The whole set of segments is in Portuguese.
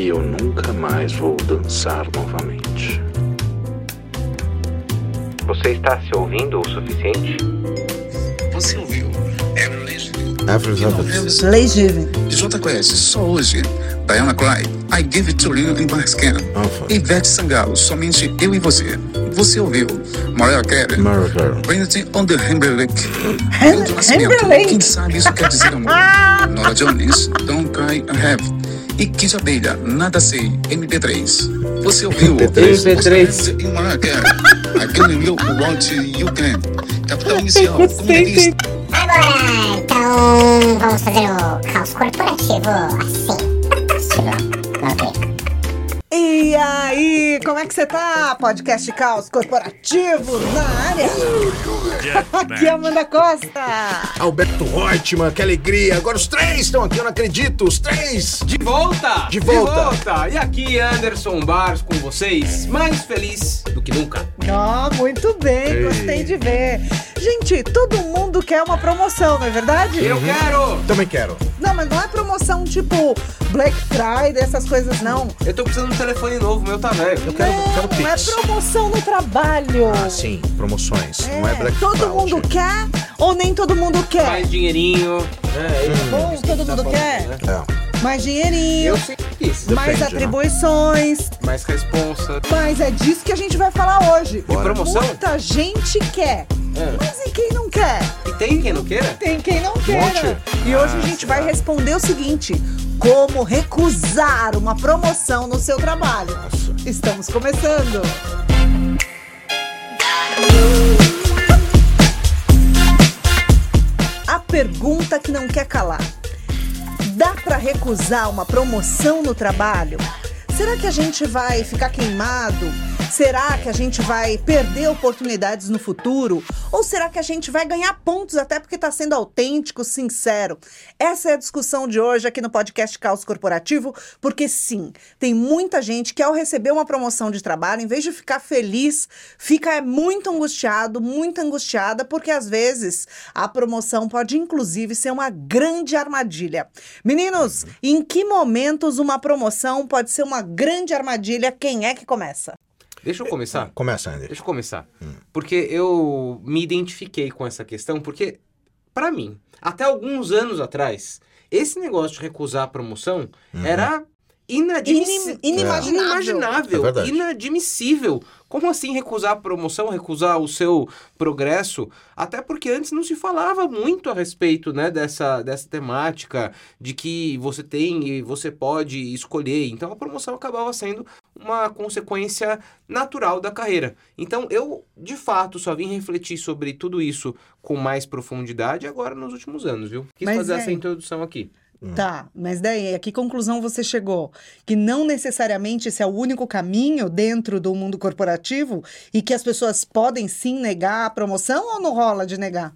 e eu nunca mais vou dançar novamente. Você está se ouvindo o suficiente? Você ouviu? Avril Lavigne. Legível. Jota conhece só hoje. Diana Clyde, I Give It To You in My Skin. Alpha. Ivete Sangalo, somente eu e você. Você ouviu? Mariah Carey. Mariah Carey. Trinity on the Timberlake. Hem- Milton Nascimento. Timberlake. Quem sabe isso quer dizer amor? Nora Jones, Don't Cry I Have. E Kid Abelha, Nada Sei, MP3. Você ouviu? MP3. Você em Mariah Carey. I Can You Want You, Can. Capital Inicial. Comunista. Agora, então, vamos fazer o caos corporativo assim. Fantástico. Não tem. E aí, como é que você tá? Podcast Caos Corporativo na área. Aqui é Amanda Costa. Alberto Reutemann, que alegria! Agora os três estão aqui, eu não acredito! Os três! De volta! De volta. volta! E aqui Anderson Bars com vocês, mais feliz do que nunca. Ah, muito bem, gostei de ver. Gente, todo mundo quer uma promoção, não é verdade? Eu quero! Também quero. Não, mas não é promoção tipo Black Friday, essas coisas, não. Eu tô precisando de um telefone novo, meu tá velho. Eu quero, quero Não, é promoção no trabalho. Ah, sim, promoções. Não é Black todo Friday. mundo quer ou nem todo mundo quer? Mais dinheirinho. É, isso mesmo que todo tá mundo falando, quer? né? É. Mais dinheirinho, Eu sempre quis. mais Depende, né? atribuições. Mais responsa. Mas é disso que a gente vai falar hoje. Bora. promoção? Muita gente quer. É. Mas e quem não quer? E tem quem não queira? Tem quem não quer. monte. E hoje a Ah, gente vai responder o seguinte: como recusar uma promoção no seu trabalho? Estamos começando. A pergunta que não quer calar. Dá pra recusar uma promoção no trabalho? Será que a gente vai ficar queimado? Será que a gente vai perder oportunidades no futuro? Ou será que a gente vai ganhar pontos até porque está sendo autêntico, sincero? Essa é a discussão de hoje aqui no podcast Caos Corporativo, porque sim, tem muita gente que ao receber uma promoção de trabalho, em vez de ficar feliz, fica muito angustiado, muito angustiada, porque às vezes a promoção pode inclusive ser uma grande armadilha. Meninos, em que momentos uma promoção pode ser uma grande armadilha? Quem é que começa? Deixa eu começar. Começa, Andy. Deixa eu começar. Porque eu me identifiquei com essa questão, porque, pra mim, até alguns anos atrás, esse negócio de recusar a promoção era inadmissível. Inim- inimaginável. Inimaginável. É inadmissível. Como assim recusar a promoção, recusar o seu progresso? Até porque antes não se falava muito a respeito né, dessa, dessa temática de que você tem e você pode escolher. Então a promoção acabava sendo uma consequência natural da carreira. Então eu, de fato, só vim refletir sobre tudo isso com mais profundidade agora nos últimos anos, viu? Quis Mas fazer é- essa introdução aqui. Tá, mas daí, a que conclusão você chegou? Que não necessariamente esse é o único caminho dentro do mundo corporativo e que as pessoas podem sim negar a promoção ou não rola de negar?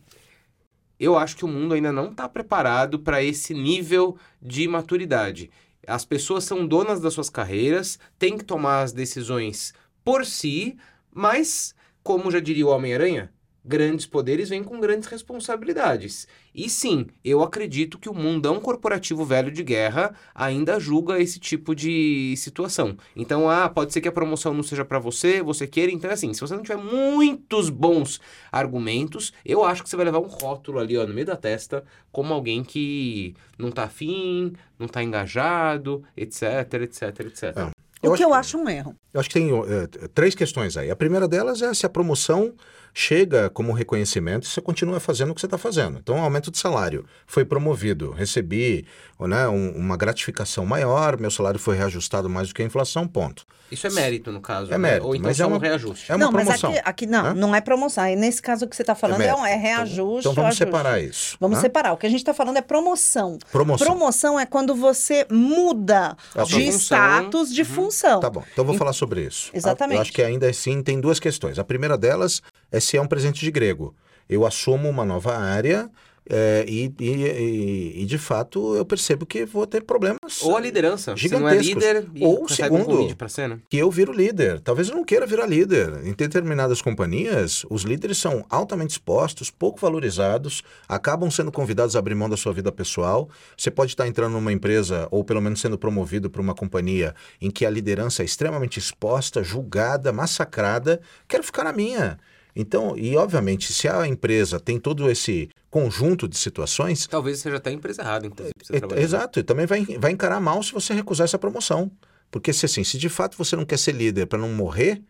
eu acho que o mundo ainda não está preparado para esse nível de maturidade. As pessoas são donas das suas carreiras, têm que tomar as decisões por si, mas, como já diria o Homem-Aranha, grandes poderes vêm com grandes responsabilidades. E sim, eu acredito que o mundão corporativo velho de guerra ainda julga esse tipo de situação. Então, ah, pode ser que a promoção não seja para você, você queira. Então, assim, se você não tiver muitos bons argumentos, eu acho que você vai levar um rótulo ali, ó, no meio da testa, como alguém que não tá afim, não tá engajado, etc, etc, etc. É. O que eu que- acho um erro. Eu acho que tem eh, três questões aí. A primeira delas é se a promoção chega como reconhecimento e você continua fazendo o que você está fazendo. Então, aumento de salário. Foi promovido, recebi né, um- uma gratificação maior, meu salário foi reajustado mais do que a inflação, ponto. Isso é mérito, no caso. É né? mérito, Ou então mas é um reajuste. É uma não, promoção. mas aqui, aqui não, Hã? não é promoção. Aí nesse caso que você está falando é, mérito. um, é reajuste. Então vamos ajuste. separar isso. Vamos né? separar. O que a gente está falando é promoção. Promoção. Promoção é quando você muda A de status, de Uhum. função. Tá bom, então eu vou falar sobre isso. Exatamente. Eu acho que ainda assim tem duas questões. A primeira delas é se é um presente de grego. Eu assumo uma nova área, É, e, e, e- de fato eu percebo que vou ter problemas. Ou a liderança. Você não é Gigantescos. líder e Ou segundo, um pra cena. que eu viro líder. Talvez eu não queira virar líder. Em determinadas companhias, os líderes são altamente expostos, pouco valorizados, acabam sendo convidados a abrir mão da sua vida pessoal. Você pode estar entrando numa empresa, ou pelo menos sendo promovido para uma companhia em que a liderança é extremamente exposta, julgada, massacrada. Quero ficar na minha. Então, e obviamente, se a empresa tem todo esse conjunto de situações, Talvez seja até a empresa errada, inclusive. é- trabalhar. Exato, e também vai, vai encarar mal se você recusar essa promoção. Porque se assim, se de fato você não quer ser líder para não morrer,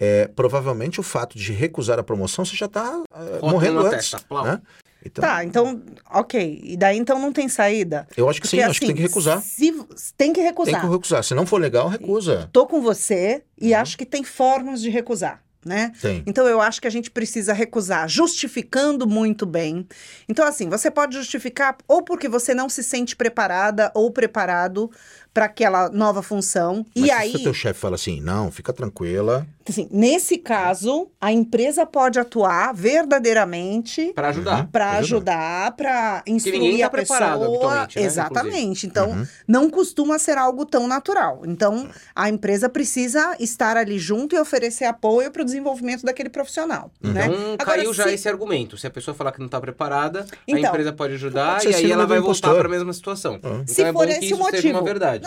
é, provavelmente o fato de recusar a promoção você já está morrendo na antes. testa, né? Então, Tá, então, ok. E daí então não tem saída? eu acho que Porque, sim, acho que tem que assim, recusar. Se, tem que Tem recusar. que recusar. Se não for legal, recusa. Tô com você e Uhum. acho que tem formas de recusar, né? Tem. Então eu acho que a gente precisa recusar, justificando muito bem. Então, assim, você pode justificar ou porque você não se sente preparada ou preparado para aquela nova função. Mas e se aí, o teu chefe fala assim, não, fica tranquila. assim, nesse caso, a empresa pode atuar verdadeiramente Pra ajudar. para Ajuda. ajudar, para instruir ninguém tá a pessoa. né, Exatamente. Então, Uhum. não costuma ser algo tão natural. Então, a empresa precisa estar ali junto e oferecer apoio para o desenvolvimento daquele profissional. Né? Então Agora, caiu já se- esse argumento. Se a pessoa falar que não tá preparada, a Então, empresa pode ajudar e aí ela vai voltar para a mesma situação. Ah. Então se é bom for que esse o motivo.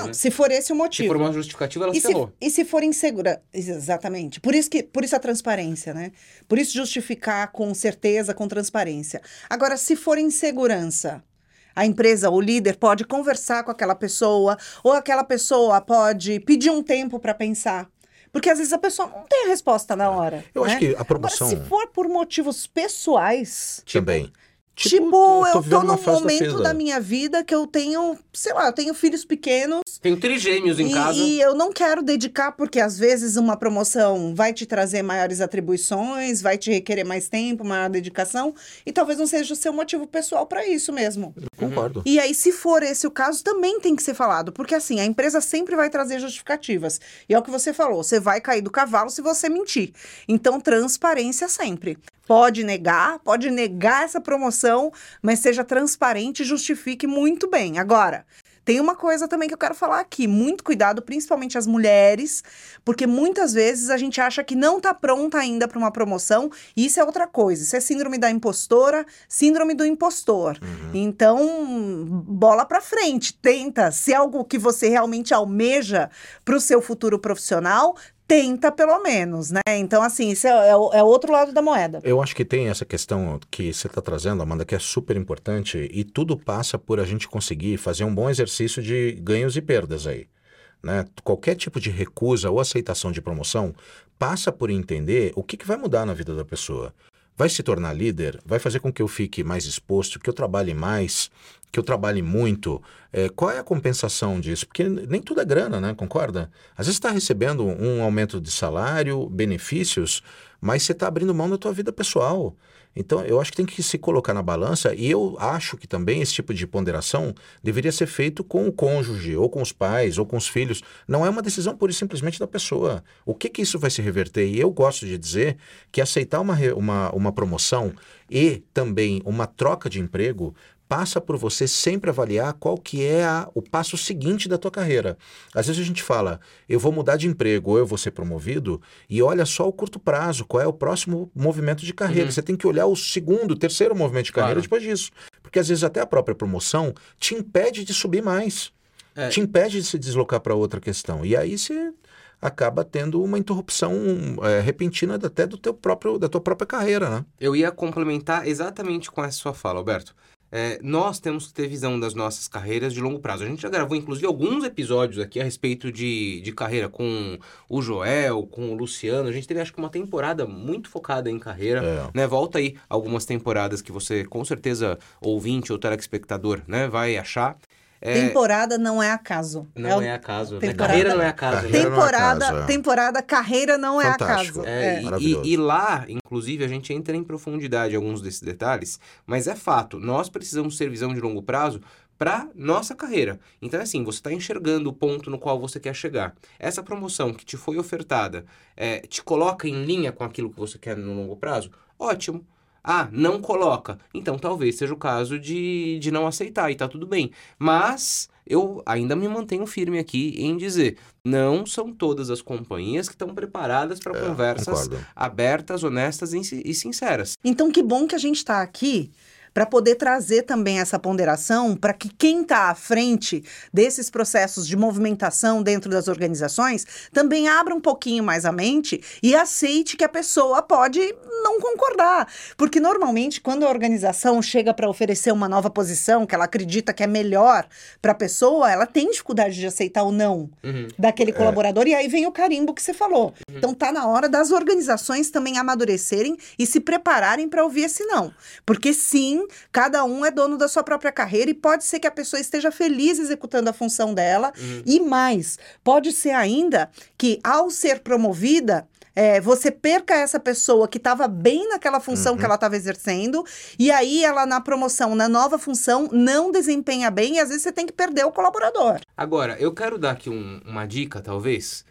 Não, né? Se for esse o Se motivo. for uma justificativa, ela E se se, ferrou. e se for insegura? Exatamente. Por isso, que, por isso a transparência, né? Por isso justificar com certeza, com transparência. Agora, se for insegurança, a empresa, o líder, pode conversar com aquela pessoa, ou aquela pessoa pode pedir um tempo para pensar. Porque às vezes a pessoa não tem a resposta na hora. Eu acho né? que a promoção Agora, se for por motivos pessoais, também. Tipo, eu tô, vivendo uma num momento da minha vida que eu tenho, sei lá, eu tenho filhos pequenos Tenho trigêmeos em e, casa. e eu não quero dedicar, porque às vezes uma promoção vai te trazer maiores atribuições, vai te requerer mais tempo, maior dedicação, e talvez não seja o seu motivo pessoal para isso mesmo. Concordo. E aí, se for esse o caso, também tem que ser falado, porque assim, a empresa sempre vai trazer justificativas. E é o que você falou, você vai cair do cavalo se você mentir. Então, transparência sempre. Pode negar, pode negar essa promoção, mas seja transparente e justifique muito bem. Agora, tem uma coisa também que eu quero falar aqui, muito cuidado, principalmente as mulheres, porque muitas vezes a gente acha que não tá pronta ainda para uma promoção, e isso é outra coisa. Isso é síndrome da impostora, síndrome do impostor. Então, bola para frente, tenta, se é algo que você realmente almeja para o seu futuro profissional, tenta pelo menos, né? Então, assim, isso é, é é outro lado da moeda. Eu acho que tem essa questão que você está trazendo, Amanda, que é super importante, e tudo passa por a gente conseguir fazer um bom exercício de ganhos e perdas aí. Né? Qualquer tipo de recusa ou aceitação de promoção passa por entender o que, que vai mudar na vida da pessoa. Vai se tornar líder? Vai fazer com que eu fique mais exposto, que eu trabalhe mais, que eu trabalhe muito? É, qual é a compensação disso? Porque nem tudo é grana, né? Concorda? Às vezes está recebendo um aumento de salário, benefícios, mas você está abrindo mão da tua vida pessoal. Então, eu acho que tem que se colocar na balança, e eu acho que também esse tipo de ponderação deveria ser feito com o cônjuge, ou com os pais, ou com os filhos. Não é uma decisão pura e simplesmente da pessoa. O que que isso vai se reverter? E eu gosto de dizer que aceitar uma, uma, uma promoção e também uma troca de emprego passa por você sempre avaliar qual que é a- o passo seguinte da tua carreira. Às vezes a gente fala, eu vou mudar de emprego ou eu vou ser promovido, e olha só o curto prazo, qual é o próximo movimento de carreira. Você tem que olhar o segundo, terceiro movimento de carreira Claro. depois disso. Porque às vezes até a própria promoção te impede de subir mais. É. Te impede de se deslocar para outra questão. E aí você acaba tendo uma interrupção é, repentina até do teu próprio, da tua própria carreira, né? Eu ia complementar exatamente com essa sua fala, Alberto. É, nós temos que ter visão das nossas carreiras de longo prazo. A gente já gravou, inclusive, alguns episódios aqui a respeito de, de carreira com o Joel, com o Luciano. A gente teve, acho que, uma temporada muito focada em carreira. É. Né? Volta aí algumas temporadas que você, com certeza, ouvinte ou telespectador, né, vai achar. É, Temporada não é acaso. não o- é acaso. Né? temporada- Carreira não é acaso. né? Carreira não é Temporada, acaso, é. temporada, carreira não é Fantástico. acaso. É, É. e- e, lá, inclusive, a gente entra em profundidade em alguns desses detalhes, mas é fato, nós precisamos ter visão de longo prazo para nossa carreira. Então, é assim, você está enxergando o ponto no qual você quer chegar. Essa promoção que te foi ofertada é, te coloca em linha com aquilo que você quer no longo prazo? Ótimo. Ah, não coloca. Então talvez seja o caso de, de não aceitar e tá tudo bem. Mas eu ainda me mantenho firme aqui em dizer: não são todas as companhias que estão preparadas para É, conversas concordo. abertas, honestas e sin- e sinceras. Então, que bom que a gente está aqui para poder trazer também essa ponderação para que quem está à frente desses processos de movimentação dentro das organizações também abra um pouquinho mais a mente e aceite que a pessoa pode não concordar. Porque normalmente, quando a organização chega para oferecer uma nova posição que ela acredita que é melhor para a pessoa, ela tem dificuldade de aceitar o não Uhum. daquele colaborador, e aí vem o carimbo que você falou. Então tá na hora das organizações também amadurecerem e se prepararem para ouvir esse não. Porque sim, cada um é dono da sua própria carreira e pode ser que a pessoa esteja feliz executando a função dela. E mais, pode ser ainda que ao ser promovida, é, você perca essa pessoa que estava bem naquela função que ela estava exercendo, e aí ela, na promoção, na nova função, não desempenha bem, e às vezes você tem que perder o colaborador. Agora, eu quero dar aqui um- uma dica, talvez,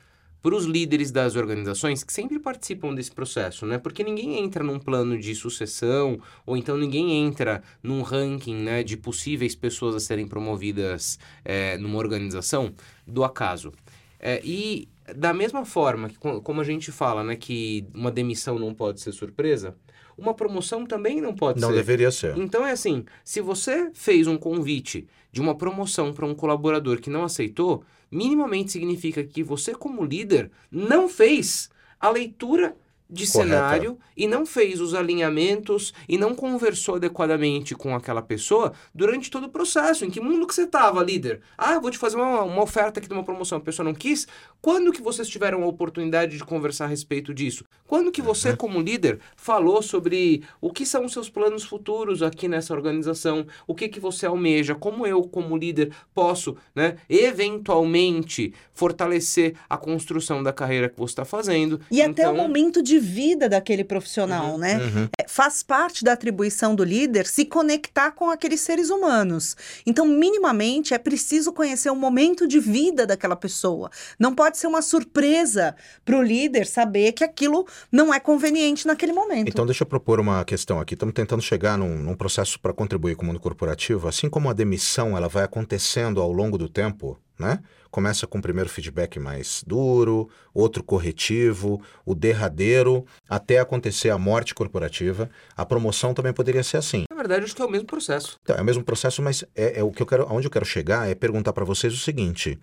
para os líderes das organizações que sempre participam desse processo, né? Porque ninguém entra num plano de sucessão, ou então ninguém entra num ranking né, de possíveis pessoas a serem promovidas é, numa organização do acaso. É, e da mesma forma que, co- como a gente fala, né, que uma demissão não pode ser surpresa, uma promoção também não pode Não ser. deveria ser. Então é assim, se você fez um convite de uma promoção para um colaborador que não aceitou, minimamente significa que você como líder não fez a leitura de Correta. cenário e não fez os alinhamentos e não conversou adequadamente com aquela pessoa durante todo o processo. Em que mundo que você estava, líder? Ah, vou te fazer uma, uma oferta aqui de uma promoção. A pessoa não quis. Quando que vocês tiveram a oportunidade de conversar a respeito disso? Quando que você, como líder, falou sobre o que são os seus planos futuros aqui nessa organização? O que que você almeja? Como eu, como líder, posso, né, eventualmente fortalecer a construção da carreira que você está fazendo? E até o Então, momento de vida daquele profissional, né? Uhum. É, Faz parte da atribuição do líder se conectar com aqueles seres humanos. Então, minimamente, é preciso conhecer o momento de vida daquela pessoa. Não pode ser uma surpresa para o líder saber que aquilo não é conveniente naquele momento. Então, deixa eu propor uma questão aqui. Estamos tentando chegar num, num processo para contribuir com o mundo corporativo. Assim como a demissão ela vai acontecendo ao longo do tempo, né? Começa com o primeiro feedback mais duro, outro corretivo, o derradeiro, até acontecer a morte corporativa. A promoção também poderia ser assim. na verdade, acho que é o mesmo processo. Então, é o mesmo processo, mas é, é o que eu quero, aonde eu quero chegar é perguntar para vocês o seguinte: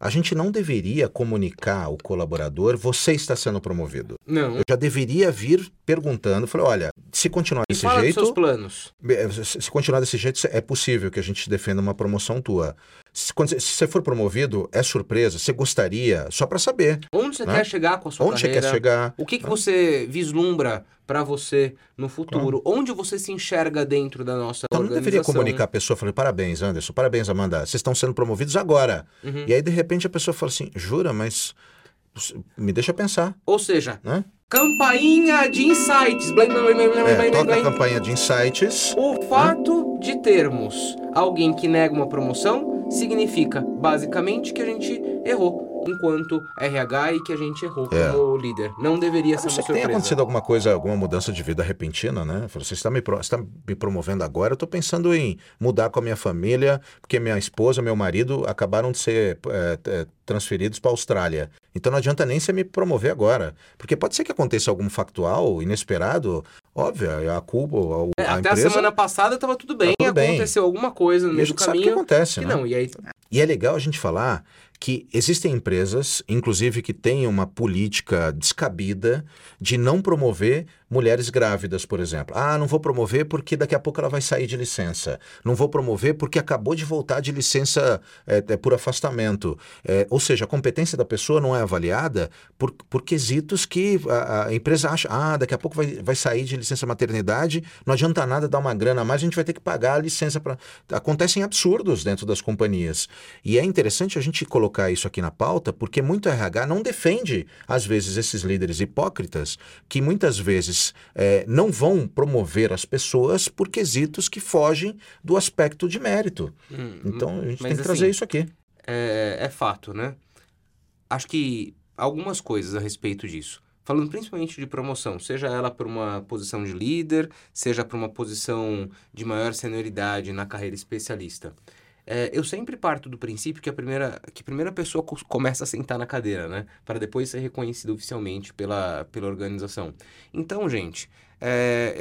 a gente não deveria comunicar ao colaborador você está sendo promovido. Não. Eu já deveria vir perguntando, falei, olha, se continuar desse jeito, seus planos. eh, se continuar desse jeito, é possível que a gente defenda uma promoção tua. Se, quando você- se você for promovido, é surpresa, você gostaria, só para saber Onde você Né? quer chegar com a sua onde você carreira? quer chegar. O que, que você vislumbra para você no futuro? Onde você se enxerga dentro da nossa Então não organização? deveria comunicar a pessoa, falei, parabéns, Anderson, parabéns, Amanda, vocês estão sendo promovidos agora. Uhum. E aí, de repente, a pessoa fala assim, jura, mas me deixa pensar, Ou seja, né? campainha de insights. Blim, blim, blim, blim, É, toca a blim. campanha de insights. O fato de termos alguém que nega uma promoção significa, basicamente, que a gente errou enquanto RH e que a gente errou É. como líder. Não deveria A ser uma surpresa. acontecido alguma coisa, alguma mudança de vida repentina, né? Você está me, está me promovendo agora, eu estou pensando em mudar com a minha família, porque minha esposa, meu marido acabaram de ser é, é, transferidos para a Austrália. Então não adianta nem você me promover agora. Porque pode ser que aconteça algum factual inesperado, óbvio, a culpa, a, É, a até empresa... a semana passada estava tudo bem, tudo bem. aconteceu alguma coisa no meio do gente sabe o que caminho. acontece, que né? não, e aí E é legal a gente falar que existem empresas, inclusive que têm uma política descabida de não promover mulheres grávidas, por exemplo. Ah, não vou promover porque daqui a pouco ela vai sair de licença. Não vou promover porque acabou de voltar de licença é, é, por afastamento. É, ou seja, a competência da pessoa não é avaliada por, por quesitos que a, a empresa acha, ah, daqui a pouco vai, vai sair de licença maternidade, não adianta nada dar uma grana a mais, a gente vai ter que pagar a licença para. Acontecem absurdos dentro das companhias. E é interessante a gente colocar isso aqui na pauta, porque muito RH não defende, às vezes, esses líderes hipócritas que muitas vezes eh, não vão promover as pessoas por quesitos que fogem do aspecto de mérito. Hum, Então a gente tem que trazer assim, isso aqui. é, é fato, né? Acho que algumas coisas a respeito disso. falando principalmente de promoção, seja ela para uma posição de líder, seja para uma posição de maior senioridade na carreira especialista. É, eu sempre parto do princípio que a primeira, que a primeira pessoa co- começa a sentar na cadeira, né? Para depois ser reconhecida oficialmente pela, pela organização. Então, gente, é,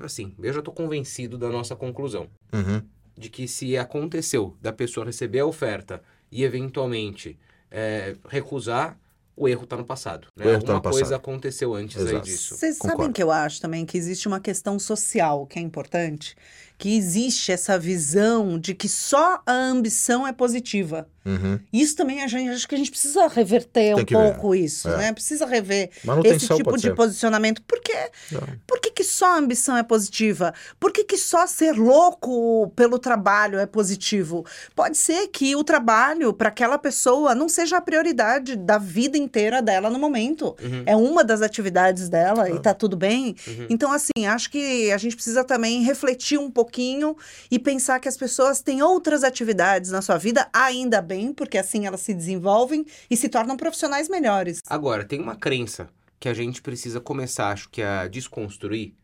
é, assim, eu já estou convencido da nossa conclusão. Uhum. De que se aconteceu da pessoa receber a oferta e eventualmente é, recusar, o erro está no passado. Né? O erro tá Alguma passado. coisa aconteceu antes aí disso. Vocês sabem que eu acho também que existe uma questão social que é importante, que existe essa visão de que só a ambição é positiva. Uhum. Isso também a gente acho que a gente precisa reverter Tem um que ver. pouco isso, É. né? Precisa rever esse tipo de ser. posicionamento. Por quê? Não. Por que, que só a ambição é positiva? Por que, que só ser louco pelo trabalho é positivo? Pode ser que o trabalho para aquela pessoa não seja a prioridade da vida inteira dela no momento. Uhum. É uma das atividades dela e tá tudo bem. Uhum. Então, assim, acho que a gente precisa também refletir um pouquinho e pensar que as pessoas têm outras atividades na sua vida, ainda bem, porque assim elas se desenvolvem e se tornam profissionais melhores. Agora, tem uma crença que a gente precisa começar, acho que a desconstruir.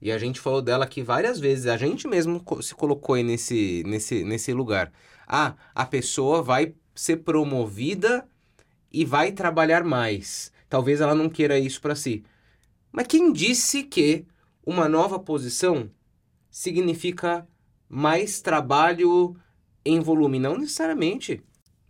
E a gente falou dela aqui várias vezes. A gente mesmo se colocou aí nesse, nesse, nesse lugar. Ah, a pessoa vai ser promovida e vai trabalhar mais. Talvez ela não queira isso para si. Mas quem disse que uma nova posição significa mais trabalho em volume? Não necessariamente.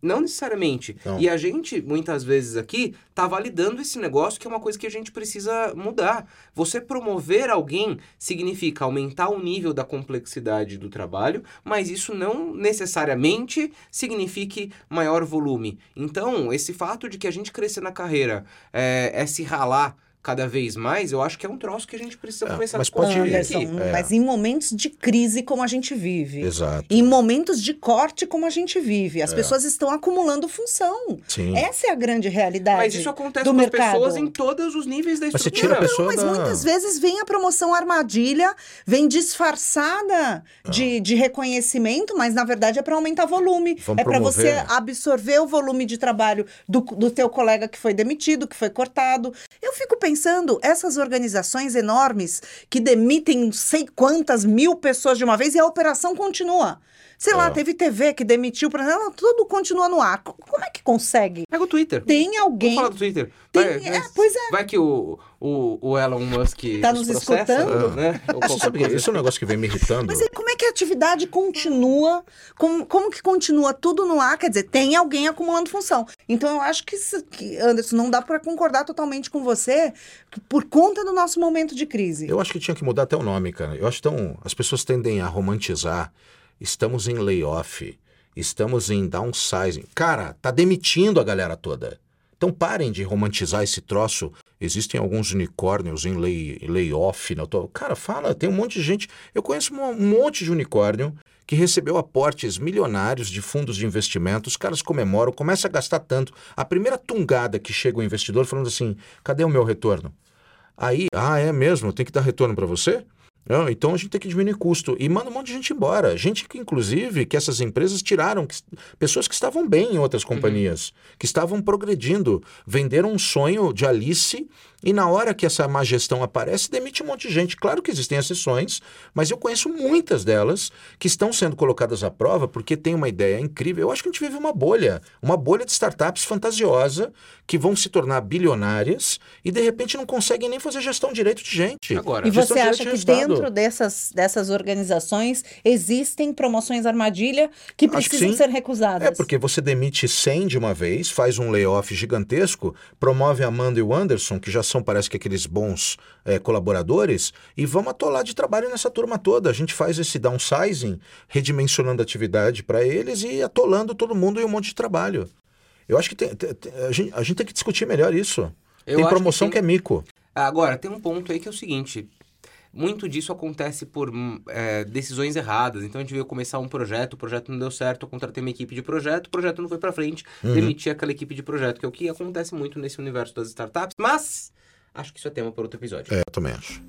Não necessariamente. Não. E a gente, muitas vezes aqui, tá validando esse negócio que é uma coisa que a gente precisa mudar. Você promover alguém significa aumentar o nível da complexidade do trabalho, mas isso não necessariamente signifique maior volume. Então, esse fato de que a gente crescer na carreira é, é se ralar cada vez mais, eu acho que é um troço que a gente precisa É, começar mas a pode- Anderson, aqui. É. mas em momentos de crise como a gente vive. Exato. Em momentos de corte como a gente vive. As É. pessoas estão acumulando função. Sim. Essa é a grande realidade. Mas isso acontece do com mercado. as pessoas em todos os níveis da Mas você estrutura. tira a pessoa Mas da... muitas vezes vem a promoção armadilha, vem disfarçada de, de reconhecimento, mas na verdade é para aumentar volume. Vamos é para você absorver o volume de trabalho do, do teu colega que foi demitido, que foi cortado. Eu fico pensando, essas organizações enormes que demitem não sei quantas mil pessoas de uma vez e a operação continua. Sei lá, É. teve TV que demitiu, pra... ela, tudo continua no ar. Co- Como é que consegue? Pega o Twitter. Tem alguém. Vamos falar do Twitter. Tem- Vai, é, pois é. Vai que o, o, o Elon Musk Tá nos nos processa, escutando? né? Coisa. isso é um negócio que vem me irritando. Mas aí, como é que a atividade continua? Como, como que continua tudo no ar? Quer dizer, tem alguém acumulando função. Então, eu acho que, que, Anderson, não dá para concordar totalmente com você por conta do nosso momento de crise. Eu acho que tinha que mudar até o nome, cara. Eu acho tão. As pessoas tendem a romantizar. Estamos em layoff. Estamos em downsizing. Cara, tá demitindo a galera toda. Então parem de romantizar esse troço. Existem alguns unicórnios em lay, layoff. Né? Tô- Cara, fala, tem um monte de gente. Eu conheço um monte de unicórnio que recebeu aportes milionários de fundos de investimento. Os caras comemoram, começam a gastar tanto. A primeira tungada que chega o investidor falando assim: cadê o meu retorno? Aí, ah, é mesmo? Tem que dar retorno para você? Não, então a gente tem que diminuir custo. E manda um monte de gente embora. Gente que, inclusive, que essas empresas tiraram, que- pessoas que estavam bem em outras companhias, que estavam progredindo, venderam um sonho de Alice e na hora que essa má gestão aparece, demite um monte de gente. Claro que existem exceções, mas eu conheço muitas delas que estão sendo colocadas à prova porque tem uma ideia incrível. Eu acho que a gente vive uma bolha, uma bolha de startups fantasiosa que vão se tornar bilionárias e de repente não conseguem nem fazer gestão direito de gente. Agora, E você acha que de resultado. Dentro dessas, dessas organizações existem promoções armadilha que que precisam sim. ser recusadas? É, porque você demite 100 de uma vez, faz um layoff gigantesco, promove a Amanda e o Anderson, que já são, parece que aqueles bons é, colaboradores, e vamos atolar de trabalho nessa turma toda. A gente faz esse downsizing, redimensionando a atividade para eles e atolando todo mundo em um monte de trabalho. Eu acho que tem- tem- tem- a, gente, a gente tem que discutir melhor isso. Eu tem promoção que que, é mico. Agora, tem um ponto aí que é o seguinte. Muito disso acontece por hum, é, decisões erradas. Então a gente veio começar um projeto, o projeto não deu certo, eu contratei uma equipe de projeto, o projeto não foi pra frente, Uhum. demiti aquela equipe de projeto, que é o que acontece muito nesse universo das startups. Mas acho que isso é tema para outro episódio. É, eu também acho.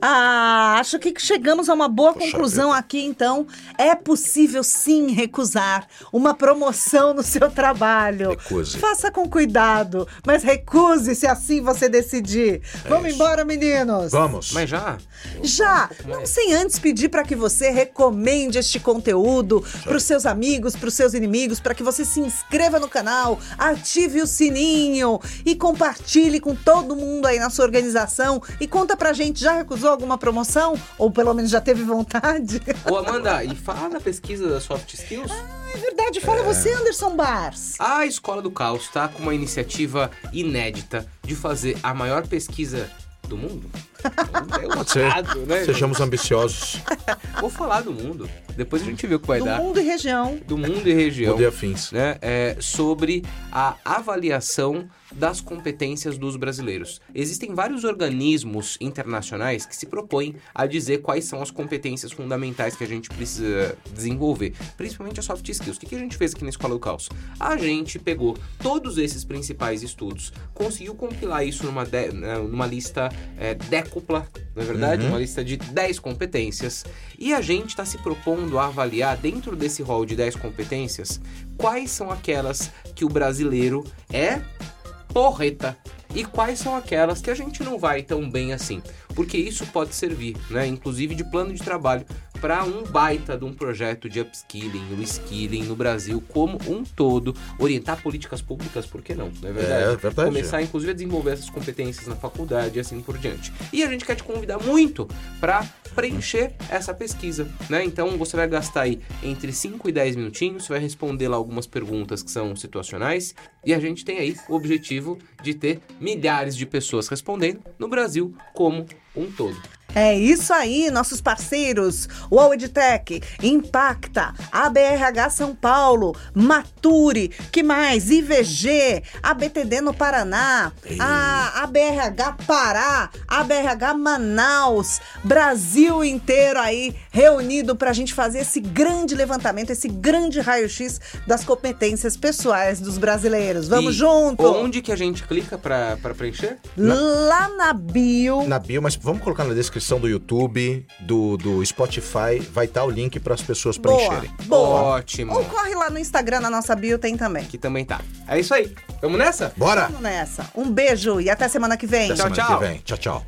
Ah, acho que chegamos a uma boa Poxa conclusão aqui, então. É possível sim recusar uma promoção no seu trabalho. Recuse. Faça com cuidado, mas recuse se assim você decidir. Vamos É isso. embora, meninos. Vamos. Mas já? Já, não sem antes pedir para que você recomende este conteúdo para os seus amigos, para os seus inimigos, para que você se inscreva no canal, ative o sininho e compartilhe com todo mundo aí na sua organização. E conta pra gente, já recusou alguma promoção? Ou pelo menos já teve vontade? Ô, Amanda, e fala da pesquisa da Soft Skills. É verdade, fala você, Anderson Bars. A Escola do Caos está com uma iniciativa inédita de fazer a maior pesquisa do mundo. É Pode ser. né? Sejamos ambiciosos. Vou falar do mundo. Depois a gente vê o que vai Do dar. mundo e região. Do mundo e região. Poder afins. né, é, sobre a avaliação das competências dos brasileiros. Existem vários organismos internacionais que se propõem a dizer quais são as competências fundamentais que a gente precisa desenvolver, principalmente as soft skills. O que a gente fez aqui na Escola do Caos? A gente pegou todos esses principais estudos, conseguiu compilar isso numa, de- né, numa lista é, décupla, na verdade, uma lista de 10 competências, e a gente está se propondo a avaliar dentro desse rol de 10 competências quais são aquelas que o brasileiro é porreta e quais são aquelas que a gente não vai tão bem assim. Porque isso pode servir, né, inclusive de plano de trabalho para um baita de um projeto de upskilling, reskilling no Brasil como um todo, orientar políticas públicas, por que não? Não é verdade? É, verdade. Começar inclusive a desenvolver essas competências na faculdade e assim por diante. E a gente quer te convidar muito para preencher essa pesquisa, né? Então você vai gastar aí entre 5 e 10 minutinhos, você vai responder lá algumas perguntas que são situacionais e a gente tem aí o objetivo de ter milhares de pessoas respondendo no Brasil como um todo. É isso aí, nossos parceiros, o Edtech, Impacta, ABRH São Paulo, Mature, que mais? IVG, ABTD no Paraná, a ABRH Pará, ABRH Manaus, Brasil inteiro aí reunido para a gente fazer esse grande levantamento, esse grande raio-x das competências pessoais dos brasileiros. Vamos E junto! Onde que a gente clica para preencher? Lá na bio. Na bio, mas vamos colocar na descrição do YouTube, do, do Spotify, vai estar o link para as pessoas Boa, preencherem. boa. Ótimo. Ou corre lá no Instagram, na nossa bio tem também. Que também tá. É isso aí. Vamos nessa? Bora! Vamos nessa. Um beijo e até semana que vem. Até Tchau, semana tchau. que vem. Tchau, tchau.